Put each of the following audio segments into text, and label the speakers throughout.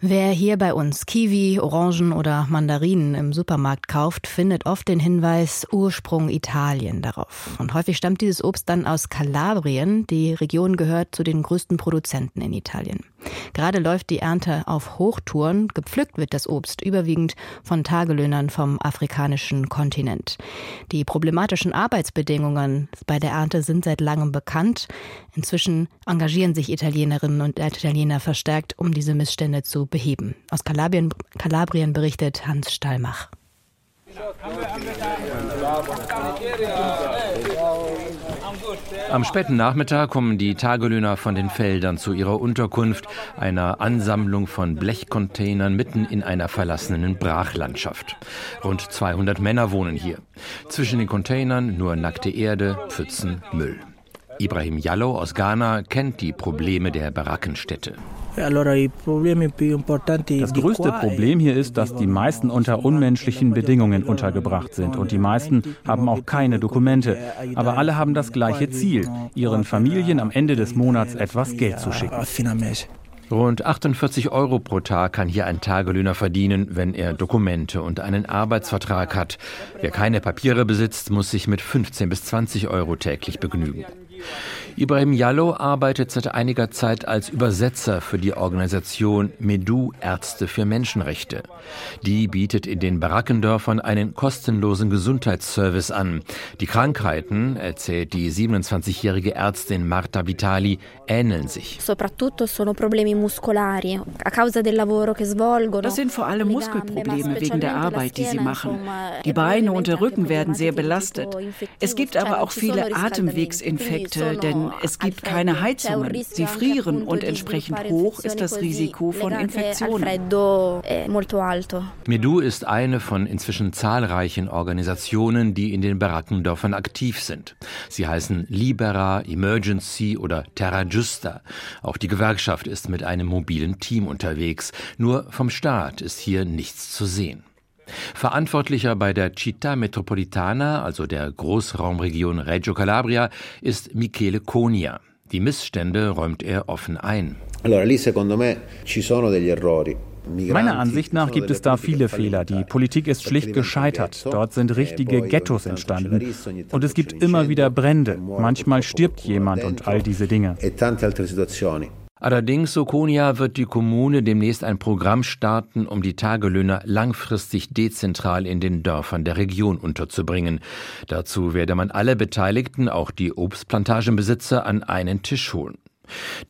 Speaker 1: Wer hier bei uns Kiwi, Orangen oder Mandarinen im Supermarkt kauft, findet oft den Hinweis Ursprung Italien darauf. Und häufig stammt dieses Obst dann aus Kalabrien. Die Region gehört zu den größten Produzenten in Italien. Gerade läuft die Ernte auf Hochtouren. Gepflückt wird das Obst überwiegend von Tagelöhnern vom afrikanischen Kontinent. Die problematischen Arbeitsbedingungen bei der Ernte sind seit langem bekannt. Inzwischen engagieren sich Italienerinnen und Italiener verstärkt, um diese Missstände zu beheben. Aus Kalabrien, Kalabrien berichtet Hans Stallmach.
Speaker 2: Am späten Nachmittag kommen die Tagelöhner von den Feldern zu ihrer Unterkunft, einer Ansammlung von Blechcontainern mitten in einer verlassenen Brachlandschaft. Rund 200 Männer wohnen hier. Zwischen den Containern nur nackte Erde, Pfützen, Müll. Ibrahim Jallo aus Ghana kennt die Probleme der Barackenstädte.
Speaker 3: Das größte Problem hier ist, dass die meisten unter unmenschlichen Bedingungen untergebracht sind und die meisten haben auch keine Dokumente. Aber alle haben das gleiche Ziel, ihren Familien am Ende des Monats etwas Geld zu schicken.
Speaker 2: Rund 48 Euro pro Tag kann hier ein Tagelöhner verdienen, wenn er Dokumente und einen Arbeitsvertrag hat. Wer keine Papiere besitzt, muss sich mit 15 bis 20 Euro täglich begnügen. Ibrahim Jallo arbeitet seit einiger Zeit als Übersetzer für die Organisation Medu Ärzte für Menschenrechte. Die bietet in den Barackendörfern einen kostenlosen Gesundheitsservice an. Die Krankheiten, erzählt die 27-jährige Ärztin Marta Vitali, ähneln sich.
Speaker 4: Das
Speaker 5: sind vor allem Muskelprobleme wegen der Arbeit, die sie machen. Die Beine und der Rücken werden sehr belastet. Es gibt aber auch viele Atemwegsinfekte, denn es gibt keine Heizungen. Sie frieren und entsprechend hoch ist das Risiko von Infektionen.
Speaker 2: Medu ist eine von inzwischen zahlreichen Organisationen, die in den Barackendörfern aktiv sind. Sie heißen Libera, Emergency oder Terra Justa. Auch die Gewerkschaft ist mit einem mobilen Team unterwegs. Nur vom Staat ist hier nichts zu sehen. Verantwortlicher bei der Città Metropolitana, also der Großraumregion Reggio Calabria, ist Michele Conia. Die Missstände räumt er offen ein.
Speaker 3: Meiner Ansicht nach gibt es da viele Fehler. Die Politik ist schlicht gescheitert. Dort sind richtige Ghettos entstanden. Und es gibt immer wieder Brände. Manchmal stirbt jemand und all diese Dinge.
Speaker 2: Allerdings, so Konia, wird die Kommune demnächst ein Programm starten, um die Tagelöhner langfristig dezentral in den Dörfern der Region unterzubringen. Dazu werde man alle Beteiligten, auch die Obstplantagenbesitzer, an einen Tisch holen.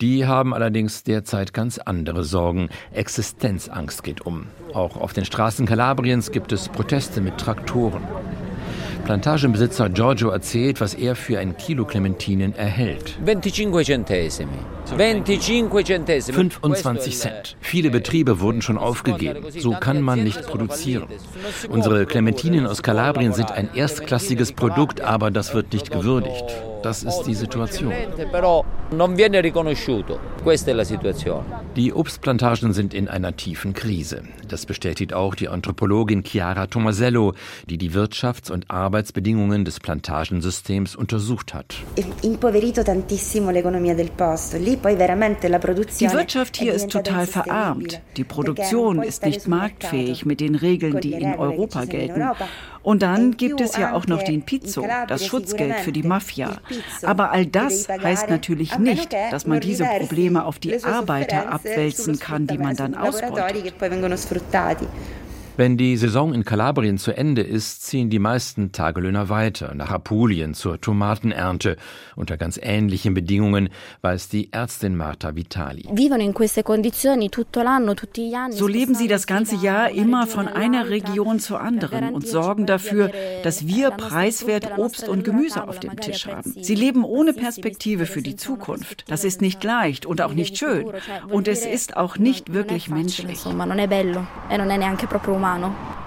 Speaker 2: Die haben allerdings derzeit ganz andere Sorgen. Existenzangst geht um. Auch auf den Straßen Kalabriens gibt es Proteste mit Traktoren. Plantagenbesitzer Giorgio erzählt, was er für ein Kilo Clementinen erhält.
Speaker 6: 25 Centesimi.
Speaker 2: 25 Cent. Viele Betriebe wurden schon aufgegeben. So kann man nicht produzieren. Unsere Clementinen aus Kalabrien sind ein erstklassiges Produkt, aber das wird nicht gewürdigt. Das ist die Situation. Die Obstplantagen sind in einer tiefen Krise. Das bestätigt auch die Anthropologin Chiara Tomasello, die die Wirtschafts- und Arbeitsbedingungen des Plantagensystems untersucht hat.
Speaker 5: Die Wirtschaft hier ist total verarmt. Die Produktion ist nicht marktfähig mit den Regeln, die in Europa gelten. Und dann gibt es ja auch noch den Pizzo, das Schutzgeld für die Mafia. Aber all das heißt natürlich nicht, dass man diese Probleme auf die Arbeiter abwälzen kann, die man dann ausbeutet.
Speaker 2: Wenn die Saison in Kalabrien zu Ende ist, ziehen die meisten Tagelöhner weiter nach Apulien zur Tomatenernte. Unter ganz ähnlichen Bedingungen weiß die Ärztin Marta Vitali.
Speaker 5: So leben sie das ganze Jahr immer von einer Region zur anderen und sorgen dafür, dass wir preiswert Obst und Gemüse auf dem Tisch haben. Sie leben ohne Perspektive für die Zukunft. Das ist nicht leicht und auch nicht schön. Und es ist auch nicht wirklich menschlich.
Speaker 4: romano.